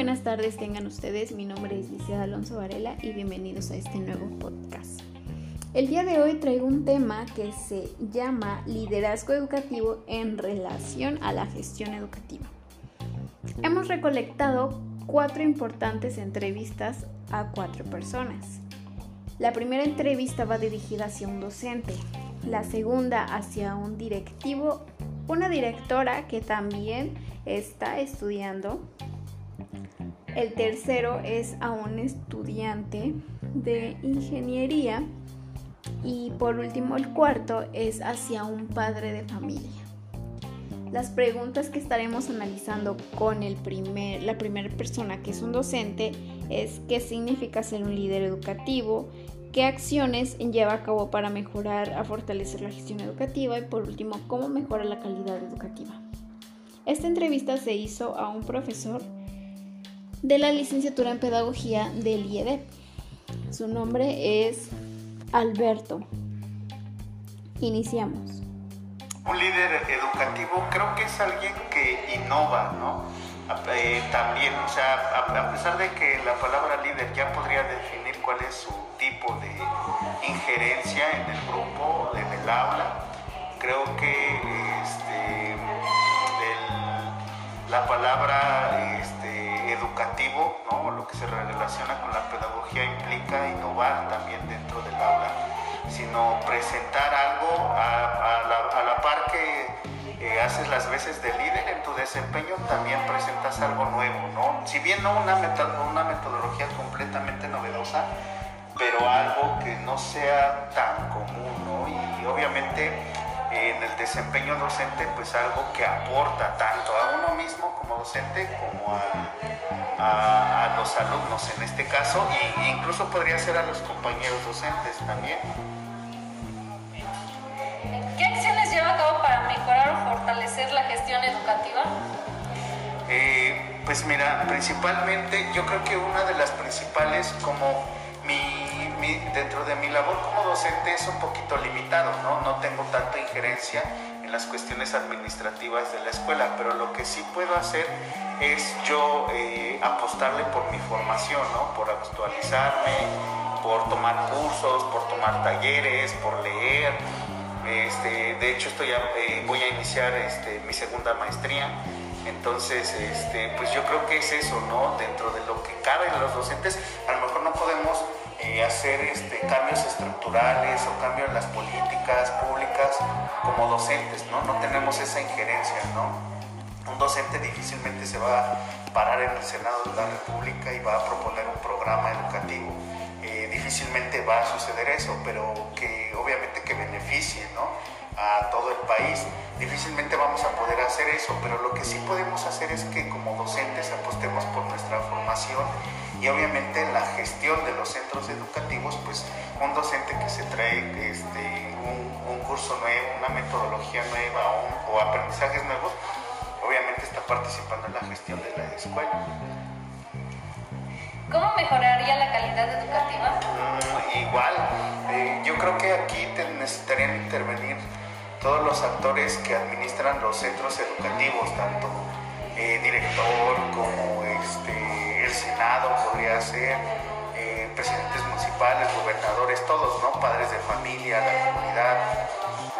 buenas tardes tengan ustedes, mi nombre es Licia Alonso Varela y bienvenidos a este nuevo podcast. El día de hoy traigo un tema que se llama liderazgo educativo en relación a la gestión educativa. Hemos recolectado cuatro importantes entrevistas a cuatro personas. La primera entrevista va dirigida hacia un docente, la segunda hacia un directivo, una directora que también está estudiando. El tercero es a un estudiante de ingeniería y por último el cuarto es hacia un padre de familia. Las preguntas que estaremos analizando con el primer, la primera persona que es un docente es qué significa ser un líder educativo, qué acciones lleva a cabo para mejorar, a fortalecer la gestión educativa y por último cómo mejora la calidad educativa. Esta entrevista se hizo a un profesor de la licenciatura en pedagogía del IEDEP. Su nombre es Alberto. Iniciamos. Un líder educativo creo que es alguien que innova, ¿no? Eh, también, o sea, a, pesar de que la palabra líder ya podría definir cuál es su tipo de injerencia en el grupo, en el aula, creo que este, la palabra educativo, ¿no? lo que se relaciona con la pedagogía implica innovar también dentro del aula, sino presentar algo a, la, par que eh, haces las veces de líder en tu desempeño, también presentas algo nuevo, ¿no? Si bien no una, una metodología completamente novedosa, pero algo que no sea tan común, ¿no? Y obviamente desempeño docente, pues algo que aporta tanto a uno mismo como docente como a, los alumnos en este caso, e incluso podría ser a los compañeros docentes también. ¿Qué acciones lleva a cabo para mejorar o fortalecer la gestión educativa? Eh, pues mira, principalmente yo creo que una de las principales como dentro de mi labor como docente es un poquito limitado, ¿no? No tengo tanta injerencia en las cuestiones administrativas de la escuela, pero lo que sí puedo hacer es yo eh, apostarle por mi formación, ¿no? Por actualizarme, por tomar cursos, por tomar talleres, por leer. Este, de hecho, estoy eh, voy a iniciar este, mi segunda maestría. Entonces, este, pues yo creo que es eso, ¿no? Dentro de lo que cabe los docentes, a lo mejor no podemos eh, hacer este, cambios estructurales o cambios en las políticas públicas como docentes, ¿no? No tenemos esa injerencia, ¿no? Un docente difícilmente se va a parar en el Senado de la República y va a proponer un programa educativo. Eh, difícilmente va a suceder eso, pero que Difícilmente vamos a poder hacer eso, pero lo que sí podemos hacer es que como docentes apostemos por nuestra formación y obviamente la gestión de los centros educativos, pues un docente que se trae este, un, curso nuevo, una metodología nueva o aprendizajes nuevos, obviamente está participando en la gestión de la escuela. ¿Cómo mejoraría la calidad educativa? Mm, igual, eh, yo creo que aquí necesitarían intervenir todos los actores que administran los centros educativos, tanto eh, director como este, el Senado podría ser, eh, presidentes municipales, gobernadores, todos, ¿no? Padres de familia, la comunidad,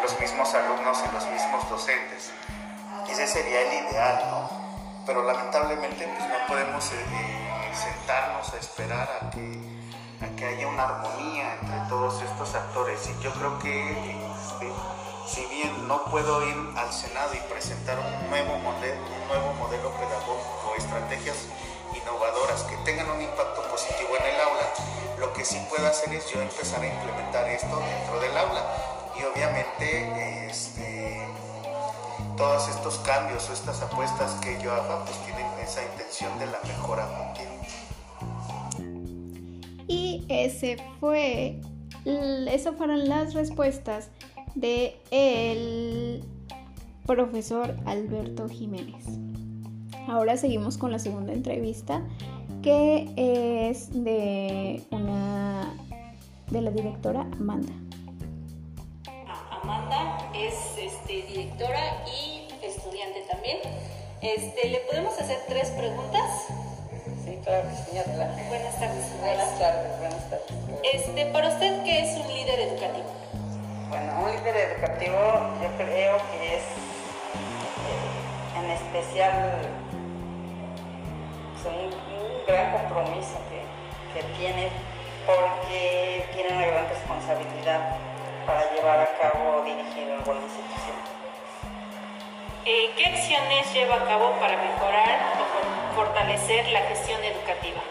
los mismos alumnos y los mismos docentes. Ese sería el ideal, ¿no? Pero lamentablemente pues, no podemos eh, sentarnos a esperar a que, que haya una armonía entre todos estos actores. Y yo creo que este, si bien no puedo ir al Senado y presentar un nuevo modelo, un nuevo modelo pedagógico, estrategias innovadoras que tengan un impacto positivo en el aula, lo que sí puedo hacer es yo empezar a implementar esto dentro del aula y obviamente este, todos estos cambios o estas apuestas que yo haga pues tienen esa intención de la mejora continua. Y ese fue, eso fueron las respuestas de el profesor Alberto Jiménez. Ahora seguimos con la segunda entrevista que es de una de la directora Amanda. Amanda es este, directora y estudiante también. Este, ¿Le podemos hacer tres preguntas? claro, señora. Buenas tardes. Buenas tardes, buenas tardes. Este, para usted, ¿qué es un líder educativo? Bueno, un líder educativo yo creo que es eh, en especial pues, un, un gran compromiso que, que tiene porque tiene una gran responsabilidad para llevar a cabo o dirigir alguna institución. Eh, ¿Qué acciones lleva a cabo para mejorar o for- fortalecer la gestión educativa?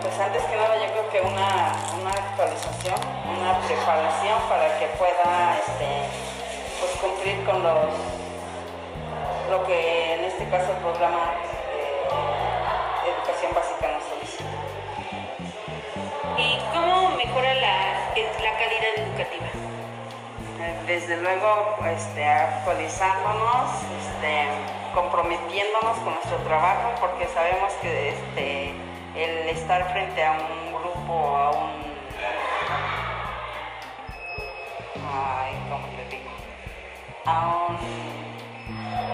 Pues antes que nada creo que una, una actualización, una preparación para que pueda este, pues cumplir con los lo que en este caso el programa de educación básica nos solicita. ¿Y cómo mejora la, la calidad educativa? Eh, Desde luego este, actualizándonos, este, comprometiéndonos con nuestro trabajo porque sabemos que este, el estar frente a un grupo o a un ay, ¿cómo te digo? A un,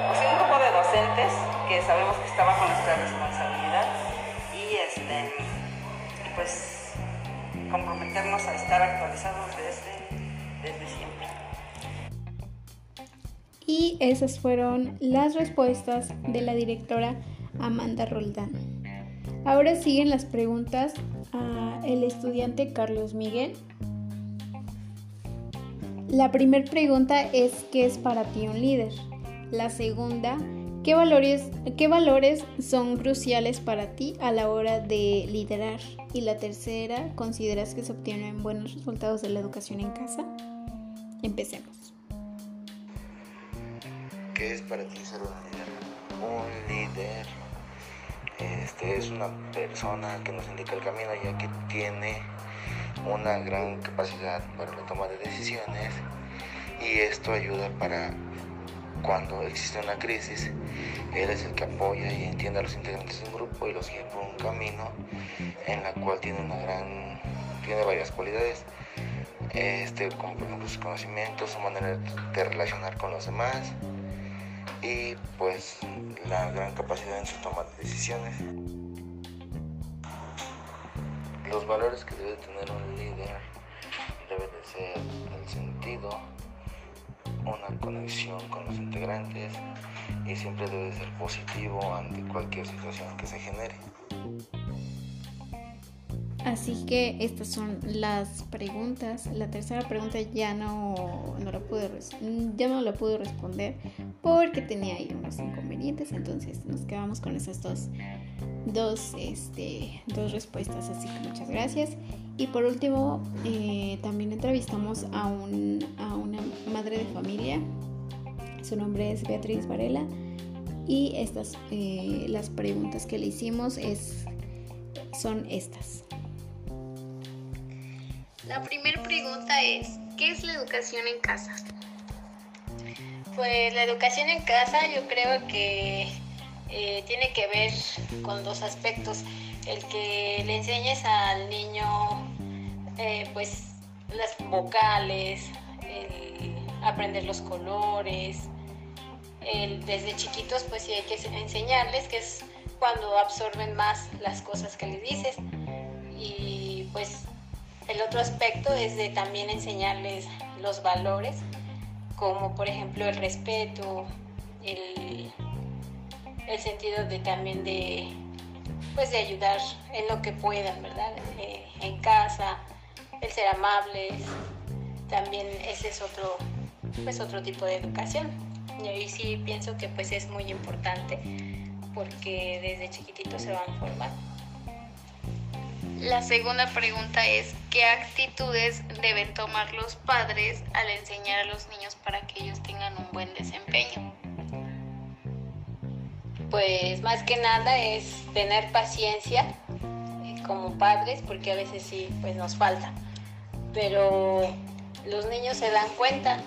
pues, un grupo de docentes que sabemos que está bajo nuestra responsabilidad y este pues comprometernos a estar actualizados desde, desde siempre. Y esas fueron las respuestas de la directora Amanda Roldán. Ahora siguen las preguntas el estudiante Carlos Miguel. La primera pregunta es ¿qué es para ti un líder? La segunda, ¿qué valores, ¿qué valores son cruciales para ti a la hora de liderar? Y la tercera, ¿consideras que se obtienen buenos resultados de la educación en casa? Empecemos. ¿Qué es para ti ser un líder? Un líder este, es una persona que nos indica el camino ya que tiene una gran capacidad para la toma de decisiones y esto ayuda para cuando existe una crisis, él es el que apoya y entiende a los integrantes de un grupo y los guía por un camino en la cual tiene una gran, tiene varias cualidades, este, como por ejemplo sus conocimientos, su manera de relacionar con los demás y pues la gran capacidad en su toma de decisiones. Los valores que debe tener un líder debe de ser el sentido, una conexión con los integrantes y siempre debe de ser positivo ante cualquier situación que se genere. Así que estas son las preguntas. La tercera pregunta ya no, no la pude ya no la pude responder porque tenía ahí unos inconvenientes. Entonces nos quedamos con esas dos, dos, este, dos respuestas. Así que muchas gracias. Y por último, eh, también entrevistamos a, un, a una madre de familia. Su nombre es Beatriz Varela. Y estas, eh, las preguntas que le hicimos es, son estas. La primera pregunta es, ¿qué es la educación en casa? Pues la educación en casa yo creo que eh, tiene que ver con dos aspectos. El que le enseñes al niño eh, pues las vocales, el aprender los colores. Desde chiquitos pues sí hay que enseñarles que es cuando absorben más las cosas que les dices. Y pues el otro aspecto es de también enseñarles los valores como por ejemplo el respeto, el, el sentido de también de pues de ayudar en lo que puedan, ¿verdad? Eh, en casa, el ser amables, también ese es otro pues otro tipo de educación. Y ahí sí pienso que pues es muy importante porque desde chiquititos se van formando. La segunda pregunta es, ¿qué actitudes deben tomar los padres al enseñar a los niños para que ellos tengan un buen desempeño? Pues más que nada es tener paciencia eh, como padres, porque a veces sí, pues nos falta. Pero los niños se dan cuenta,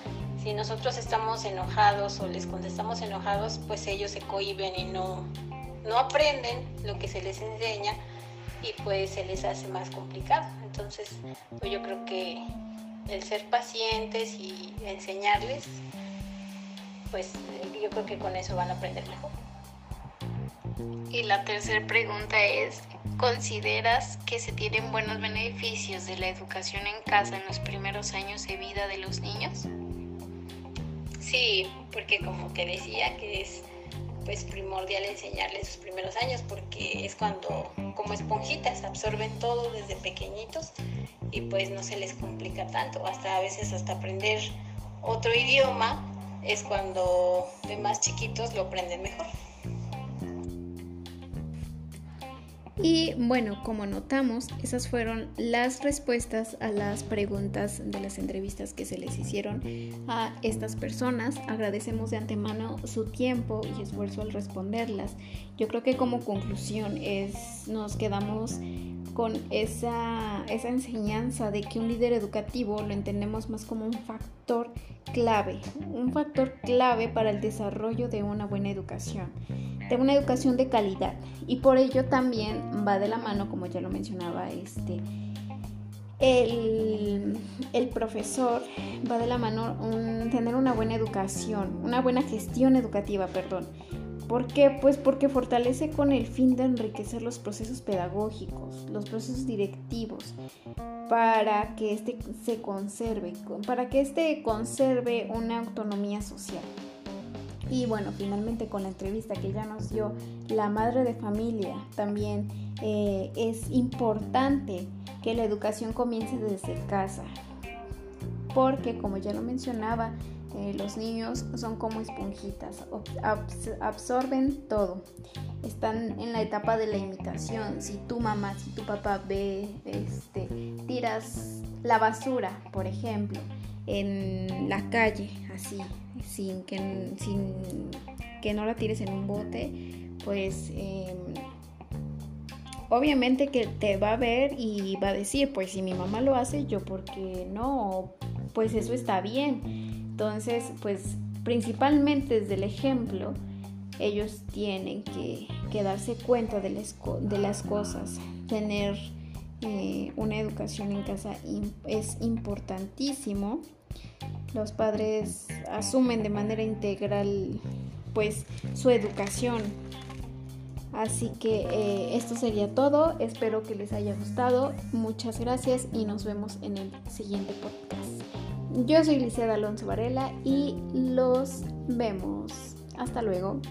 si nosotros estamos enojados o les contestamos enojados, pues ellos se cohiben y no, no aprenden lo que se les enseña y pues se les hace más complicado. Entonces, pues yo creo que el ser pacientes y enseñarles, pues yo creo que con eso van a aprender mejor. Y la tercera pregunta es, ¿consideras que se tienen buenos beneficios de la educación en casa en los primeros años de vida de los niños? Sí, porque como te decía que es pues primordial enseñarles sus primeros años porque es cuando como esponjitas absorben todo desde pequeñitos y pues no se les complica tanto, hasta a veces hasta aprender otro idioma es cuando de más chiquitos lo aprenden mejor. Y bueno, como notamos, esas fueron las respuestas a las preguntas de las entrevistas que se les hicieron a estas personas. Agradecemos de antemano su tiempo y esfuerzo al responderlas. Yo creo que como conclusión es, nos quedamos con esa, esa enseñanza de que un líder educativo lo entendemos más como un factor clave, un factor clave para el desarrollo de una buena educación de una educación de calidad y por ello también va de la mano, como ya lo mencionaba este, el, profesor, va de la mano tener una buena educación, una buena gestión educativa, perdón. ¿Por qué? Pues porque fortalece con el fin de enriquecer los procesos pedagógicos, los procesos directivos, para que éste se conserve, para que éste conserve una autonomía social. Y bueno, finalmente con la entrevista que ya nos dio la madre de familia, también eh, es importante que la educación comience desde casa. Porque como ya lo mencionaba, eh, los niños son como esponjitas, absorben todo. Están en la etapa de la imitación. Si tu mamá, si tu papá ve, este, tiras la basura, por ejemplo, en la calle, así, sin que, sin que no la tires en un bote, pues em, obviamente que te va a ver y va a decir, pues si mi mamá lo hace, yo porque no, pues eso está bien. Entonces, pues principalmente desde el ejemplo, ellos tienen que, darse cuenta de las, de las cosas, tener eh, una educación en casa es importantísimo los padres asumen de manera integral pues su educación. Así que eh, esto sería todo. Espero que les haya gustado. Muchas gracias y nos vemos en el siguiente podcast. Yo soy Licea Alonso Varela y los vemos. Hasta luego.